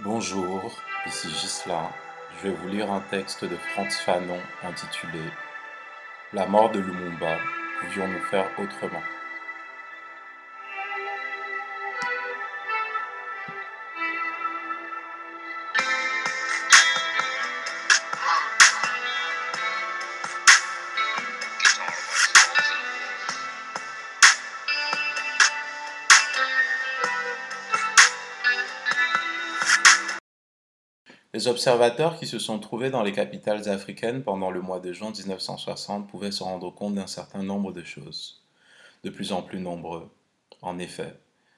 Bonjour, ici Gislain. Je vais vous lire un texte de Frantz Fanon intitulé La mort de Lumumba, pouvions-nous faire autrement? Les observateurs qui se sont trouvés dans les capitales africaines pendant le mois de juin 1960 pouvaient se rendre compte d'un certain nombre de choses, de plus en plus nombreux. En effet,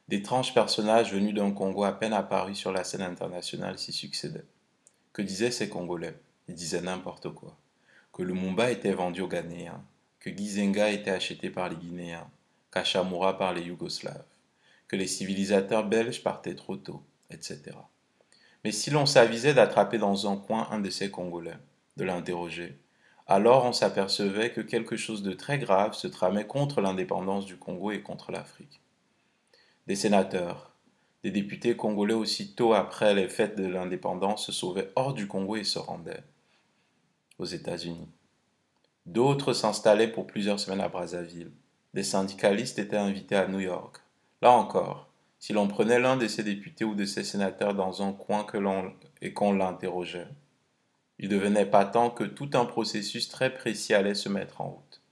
d'étranges personnages venus d'un Congo à peine apparus sur la scène internationale s'y succédaient. Que disaient ces Congolais? Ils disaient n'importe quoi. Que Lumumba était vendu aux Ghanéens, que Gizenga était acheté par les Guinéens, qu'Achamura par les Yougoslaves, que les civilisateurs belges partaient trop tôt, etc. Mais si l'on s'avisait d'attraper dans un coin un de ces Congolais, de l'interroger, alors on s'apercevait que quelque chose de très grave se tramait contre l'indépendance du Congo et contre l'Afrique. Des sénateurs, des députés congolais aussitôt après les fêtes de l'indépendance se sauvaient hors du Congo et se rendaient aux États-Unis. D'autres s'installaient pour plusieurs semaines à Brazzaville. Des syndicalistes étaient invités à New York. Là encore, si l'on prenait l'un de ces députés ou de ces sénateurs dans un coin et qu'on l'interrogeait, il devenait patent que tout un processus très précis allait se mettre en route.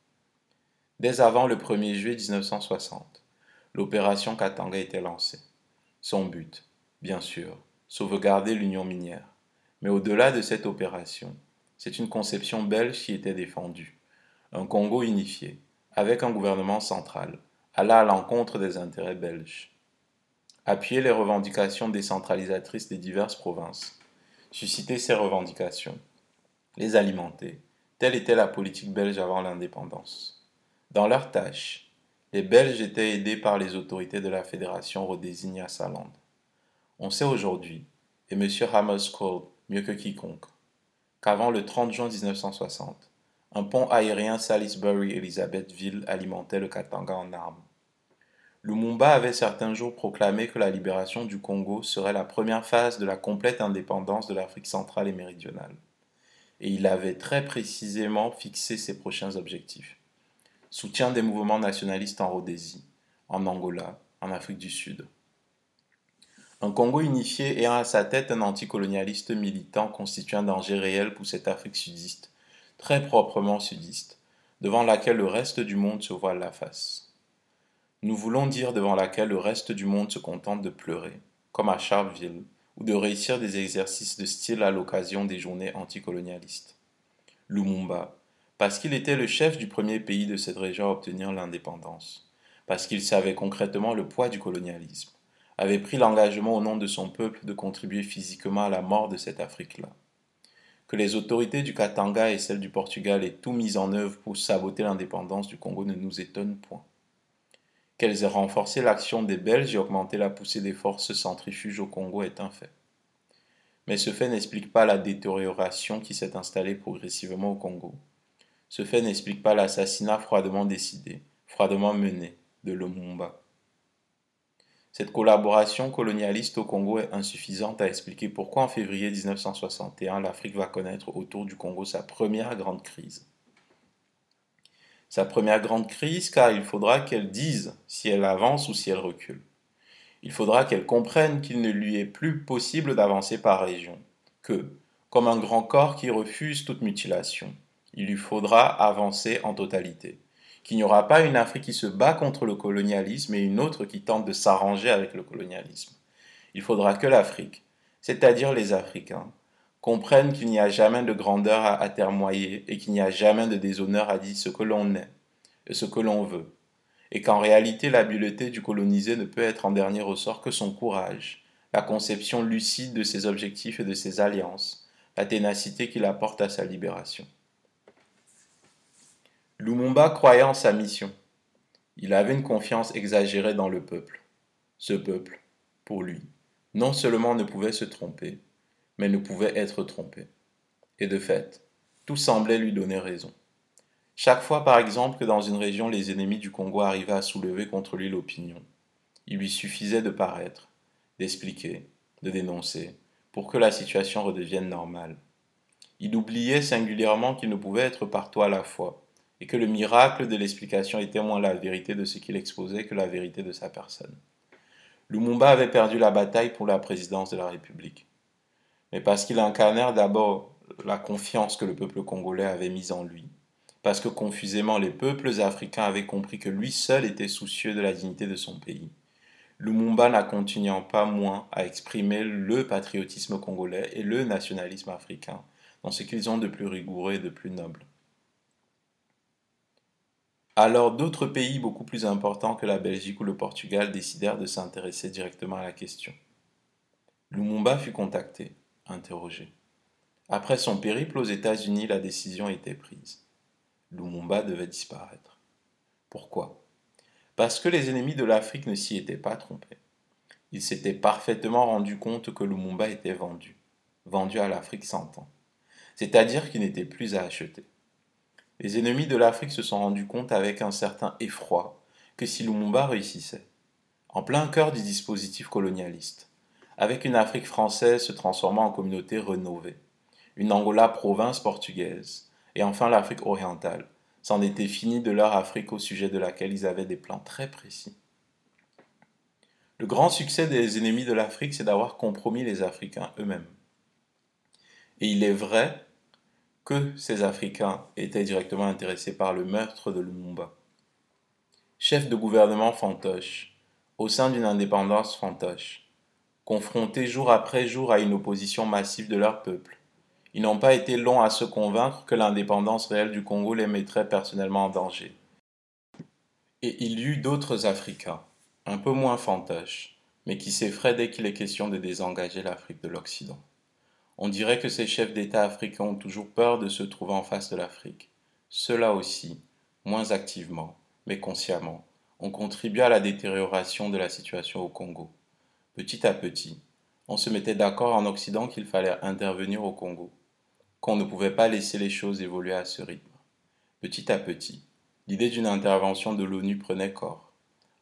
Dès avant le 1er juillet 1960, l'opération Katanga était lancée. Son but, bien sûr, sauvegarder l'union minière. Mais au-delà de cette opération, c'est une conception belge qui était défendue. Un Congo unifié, avec un gouvernement central, alla à l'encontre des intérêts belges appuyer les revendications décentralisatrices des diverses provinces, susciter ces revendications, les alimenter, telle était la politique belge avant l'indépendance. Dans leur tâche, les Belges étaient aidés par les autorités de la Fédération Rhodésinia Salande. On sait aujourd'hui, et M. Hammerskjold mieux que quiconque, qu'avant le 30 juin 1960, un pont aérien Salisbury-Elizabethville alimentait le Katanga en armes. Lumumba avait certains jours proclamé que la libération du Congo serait la première phase de la complète indépendance de l'Afrique centrale et méridionale. Et il avait très précisément fixé ses prochains objectifs. Soutien des mouvements nationalistes en Rhodésie, en Angola, en Afrique du Sud. Un Congo unifié ayant à sa tête un anticolonialiste militant constitue un danger réel pour cette Afrique sudiste, très proprement sudiste, devant laquelle le reste du monde se voile la face. Nous voulons dire devant laquelle le reste du monde se contente de pleurer, comme à Charleville, ou de réussir des exercices de style à l'occasion des journées anticolonialistes. Lumumba, parce qu'il était le chef du premier pays de cette région à obtenir l'indépendance, parce qu'il savait concrètement le poids du colonialisme, avait pris l'engagement au nom de son peuple de contribuer physiquement à la mort de cette Afrique-là. Que les autorités du Katanga et celles du Portugal aient tout mis en œuvre pour saboter l'indépendance du Congo ne nous étonne point qu'elles aient renforcé l'action des Belges et augmenté la poussée des forces centrifuges au Congo est un fait. Mais ce fait n'explique pas la détérioration qui s'est installée progressivement au Congo. Ce fait n'explique pas l'assassinat froidement décidé, froidement mené de Lumumba. Cette collaboration colonialiste au Congo est insuffisante à expliquer pourquoi en février 1961 l'Afrique va connaître autour du Congo sa première grande crise sa première grande crise car il faudra qu'elle dise si elle avance ou si elle recule. Il faudra qu'elle comprenne qu'il ne lui est plus possible d'avancer par région, que, comme un grand corps qui refuse toute mutilation, il lui faudra avancer en totalité, qu'il n'y aura pas une Afrique qui se bat contre le colonialisme et une autre qui tente de s'arranger avec le colonialisme. Il faudra que l'Afrique, c'est-à-dire les Africains, comprennent qu'il n'y a jamais de grandeur à atermoyer et qu'il n'y a jamais de déshonneur à dire ce que l'on est et ce que l'on veut, et qu'en réalité l'habileté du colonisé ne peut être en dernier ressort que son courage, la conception lucide de ses objectifs et de ses alliances, la ténacité qu'il apporte à sa libération. Lumumba croyait en sa mission. Il avait une confiance exagérée dans le peuple. Ce peuple, pour lui, non seulement ne pouvait se tromper, mais ne pouvait être trompé. Et de fait, tout semblait lui donner raison. Chaque fois, par exemple, que dans une région les ennemis du Congo arrivaient à soulever contre lui l'opinion, il lui suffisait de paraître, d'expliquer, de dénoncer, pour que la situation redevienne normale. Il oubliait singulièrement qu'il ne pouvait être partout à la fois, et que le miracle de l'explication était moins la vérité de ce qu'il exposait que la vérité de sa personne. Lumumba avait perdu la bataille pour la présidence de la République. Mais parce qu'il incarnait d'abord la confiance que le peuple congolais avait mise en lui, parce que confusément les peuples africains avaient compris que lui seul était soucieux de la dignité de son pays. Lumumba n'a continuant pas moins à exprimer le patriotisme congolais et le nationalisme africain dans ce qu'ils ont de plus rigoureux et de plus noble. Alors d'autres pays beaucoup plus importants que la Belgique ou le Portugal décidèrent de s'intéresser directement à la question. Lumumba fut contacté, interrogé. Après son périple aux États-Unis, la décision était prise. Lumumba devait disparaître. Pourquoi? Parce que les ennemis de l'Afrique ne s'y étaient pas trompés. Ils s'étaient parfaitement rendus compte que Lumumba était vendu, vendu à l'Afrique cent ans, c'est-à-dire qu'il n'était plus à acheter. Les ennemis de l'Afrique se sont rendus compte avec un certain effroi que si Lumumba réussissait, en plein cœur du dispositif colonialiste, avec une Afrique française se transformant en communauté rénovée, une Angola province portugaise, et enfin l'Afrique orientale. C'en était fini de leur Afrique au sujet de laquelle ils avaient des plans très précis. Le grand succès des ennemis de l'Afrique, c'est d'avoir compromis les Africains eux-mêmes. Et il est vrai que ces Africains étaient directement intéressés par le meurtre de Lumumba. Chef de gouvernement fantoche, au sein d'une indépendance fantoche, confrontés jour après jour à une opposition massive de leur peuple, ils n'ont pas été longs à se convaincre que l'indépendance réelle du Congo les mettrait personnellement en danger. Et il y eut d'autres Africains, un peu moins fantoches, mais qui s'effraient dès qu'il est question de désengager l'Afrique de l'Occident. On dirait que ces chefs d'État africains ont toujours peur de se trouver en face de l'Afrique. Ceux-là aussi, moins activement, mais consciemment, ont contribué à la détérioration de la situation au Congo. Petit à petit, on se mettait d'accord en Occident qu'il fallait intervenir au Congo qu'on ne pouvait pas laisser les choses évoluer à ce rythme. Petit à petit, l'idée d'une intervention de l'ONU prenait corps.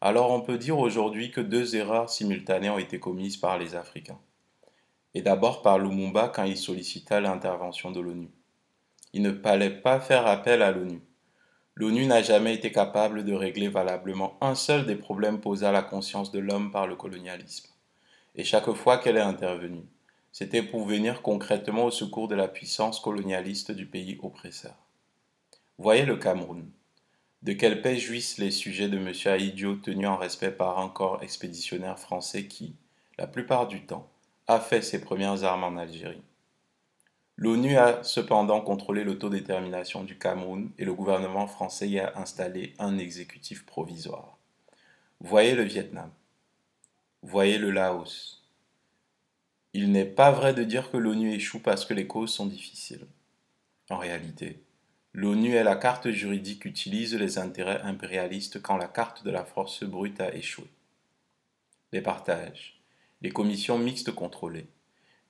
Alors on peut dire aujourd'hui que deux erreurs simultanées ont été commises par les Africains. Et d'abord par Lumumba quand il sollicita l'intervention de l'ONU. Il ne fallait pas faire appel à l'ONU. L'ONU n'a jamais été capable de régler valablement un seul des problèmes posés à la conscience de l'homme par le colonialisme. Et chaque fois qu'elle est intervenue, c'était pour venir concrètement au secours de la puissance colonialiste du pays oppresseur. Voyez le Cameroun. De quelle paix jouissent les sujets de M. Aïdio tenus en respect par un corps expéditionnaire français qui, la plupart du temps, a fait ses premières armes en Algérie. L'ONU a cependant contrôlé l'autodétermination du Cameroun et le gouvernement français y a installé un exécutif provisoire. Voyez le Vietnam. Voyez le Laos. Il n'est pas vrai de dire que l'ONU échoue parce que les causes sont difficiles. En réalité, l'ONU est la carte juridique utilise les intérêts impérialistes quand la carte de la force brute a échoué. Les partages, les commissions mixtes contrôlées,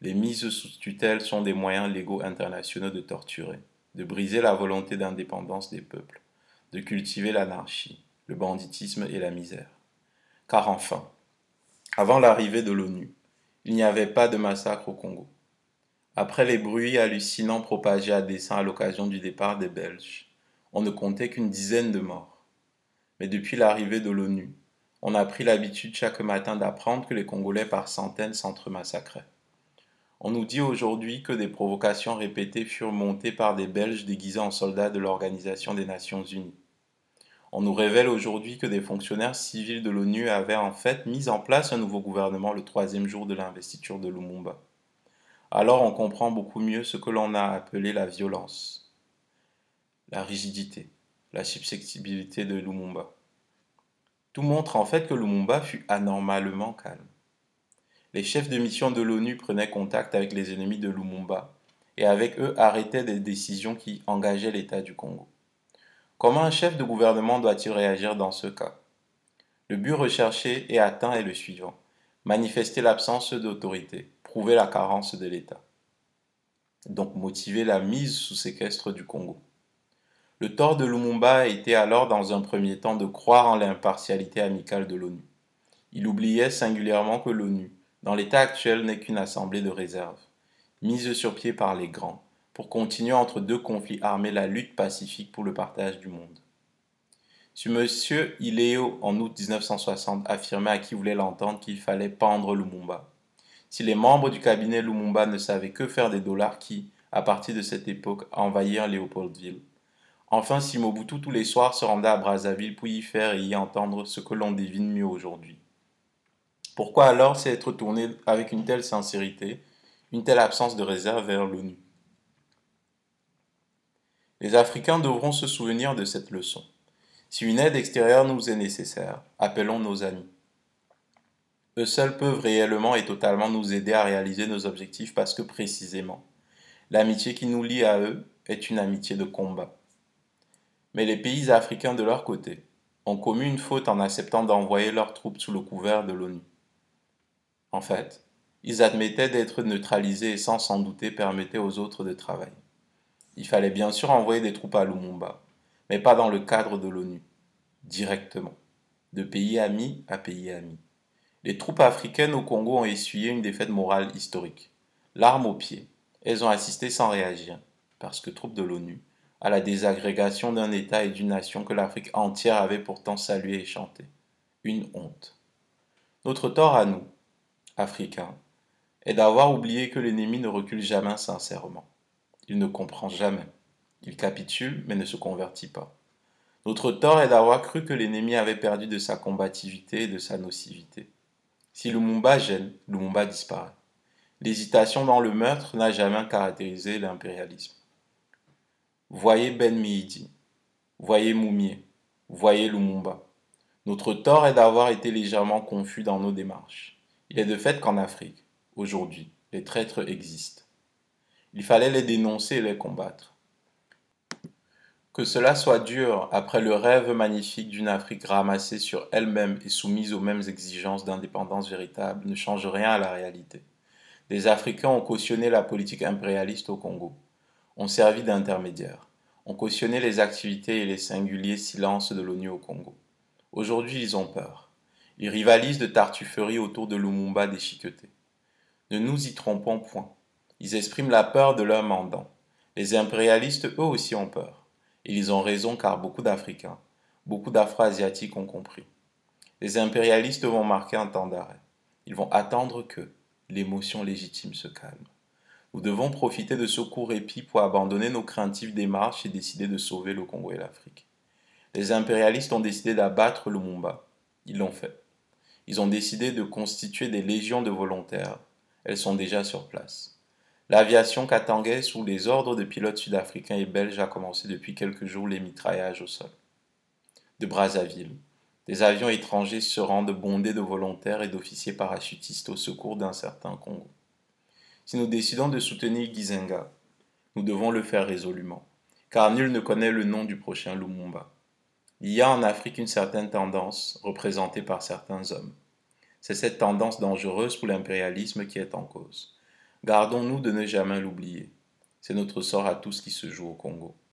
les mises sous tutelle sont des moyens légaux internationaux de torturer, de briser la volonté d'indépendance des peuples, de cultiver l'anarchie, le banditisme et la misère. Car enfin, avant l'arrivée de l'ONU, il n'y avait pas de massacre au Congo. Après les bruits hallucinants propagés à dessein à l'occasion du départ des Belges, on ne comptait qu'une dizaine de morts. Mais depuis l'arrivée de l'ONU, on a pris l'habitude chaque matin d'apprendre que les Congolais par centaines s'entremassacraient. On nous dit aujourd'hui que des provocations répétées furent montées par des Belges déguisés en soldats de l'Organisation des Nations Unies. On nous révèle aujourd'hui que des fonctionnaires civils de l'ONU avaient en fait mis en place un nouveau gouvernement le troisième jour de l'investiture de Lumumba. Alors on comprend beaucoup mieux ce que l'on a appelé la violence, la rigidité, la susceptibilité de Lumumba. Tout montre en fait que Lumumba fut anormalement calme. Les chefs de mission de l'ONU prenaient contact avec les ennemis de Lumumba et avec eux arrêtaient des décisions qui engageaient l'État du Congo. Comment un chef de gouvernement doit-il réagir dans ce cas? Le but recherché et atteint est le suivant. Manifester l'absence d'autorité, prouver la carence de l'État. Donc motiver la mise sous séquestre du Congo. Le tort de Lumumba était alors dans un premier temps de croire en l'impartialité amicale de l'ONU. Il oubliait singulièrement que l'ONU, dans l'état actuel n'est qu'une assemblée de réserve, mise sur pied par les grands, pour continuer entre deux conflits armés la lutte pacifique pour le partage du monde. Si M. Ileo, en août 1960, affirmait à qui voulait l'entendre qu'il fallait pendre Lumumba, si les membres du cabinet Lumumba ne savaient que faire des dollars qui, à partir de cette époque, envahirent Léopoldville, enfin si Mobutu tous les soirs se rendait à Brazzaville pour y faire et y entendre ce que l'on devine mieux aujourd'hui. Pourquoi alors s'être tourné avec une telle sincérité, une telle absence de réserve vers l'ONU? Les Africains devront se souvenir de cette leçon. Si une aide extérieure nous est nécessaire, appelons nos amis. Eux seuls peuvent réellement et totalement nous aider à réaliser nos objectifs parce que précisément, l'amitié qui nous lie à eux est une amitié de combat. Mais les pays africains de leur côté ont commis une faute en acceptant d'envoyer leurs troupes sous le couvert de l'ONU. En fait, ils admettaient d'être neutralisés et sans s'en douter permettaient aux autres de travailler. Il fallait bien sûr envoyer des troupes à Lumumba, mais pas dans le cadre de l'ONU, directement, de pays amis à pays amis. Les troupes africaines au Congo ont essuyé une défaite morale historique. L'arme au pied, elles ont assisté sans réagir, parce que troupes de l'ONU, à la désagrégation d'un État et d'une nation que l'Afrique entière avait pourtant salué et chanté. Une honte. Notre tort à nous, Africains, est d'avoir oublié que l'ennemi ne recule jamais sincèrement. Il ne comprend jamais. Il capitule, mais ne se convertit pas. Notre tort est d'avoir cru que l'ennemi avait perdu de sa combativité et de sa nocivité. Si Lumumba gêne, Lumumba disparaît. L'hésitation dans le meurtre n'a jamais caractérisé l'impérialisme. Voyez Ben Mihidi, voyez Moumier, voyez Lumumba. Notre tort est d'avoir été légèrement confus dans nos démarches. Il est de fait qu'en Afrique, aujourd'hui, les traîtres existent. Il fallait les dénoncer et les combattre. Que cela soit dur après le rêve magnifique d'une Afrique ramassée sur elle-même et soumise aux mêmes exigences d'indépendance véritable ne change rien à la réalité. Des Africains ont cautionné la politique impérialiste au Congo, ont servi d'intermédiaires, ont cautionné les activités et les singuliers silences de l'ONU au Congo. Aujourd'hui, ils ont peur. Ils rivalisent de tartufferie autour de Lumumba déchiqueté. Ne nous y trompons point. Ils expriment la peur de leurs mandants. Les impérialistes, eux aussi, ont peur. Et ils ont raison car beaucoup d'Africains, beaucoup d'Afro-Asiatiques ont compris. Les impérialistes vont marquer un temps d'arrêt. Ils vont attendre que l'émotion légitime se calme. Nous devons profiter de ce court répit pour abandonner nos craintives démarches et décider de sauver le Congo et l'Afrique. Les impérialistes ont décidé d'abattre le Mumba. Ils l'ont fait. Ils ont décidé de constituer des légions de volontaires. Elles sont déjà sur place. L'aviation katangais sous les ordres de pilotes sud-africains et belges a commencé depuis quelques jours les mitraillages au sol. De Brazzaville, des avions étrangers se rendent bondés de volontaires et d'officiers parachutistes au secours d'un certain Congo. Si nous décidons de soutenir Gizenga, nous devons le faire résolument, car nul ne connaît le nom du prochain Lumumba. Il y a en Afrique une certaine tendance représentée par certains hommes. C'est cette tendance dangereuse pour l'impérialisme qui est en cause. Gardons-nous de ne jamais l'oublier. C'est notre sort à tous qui se joue au Congo.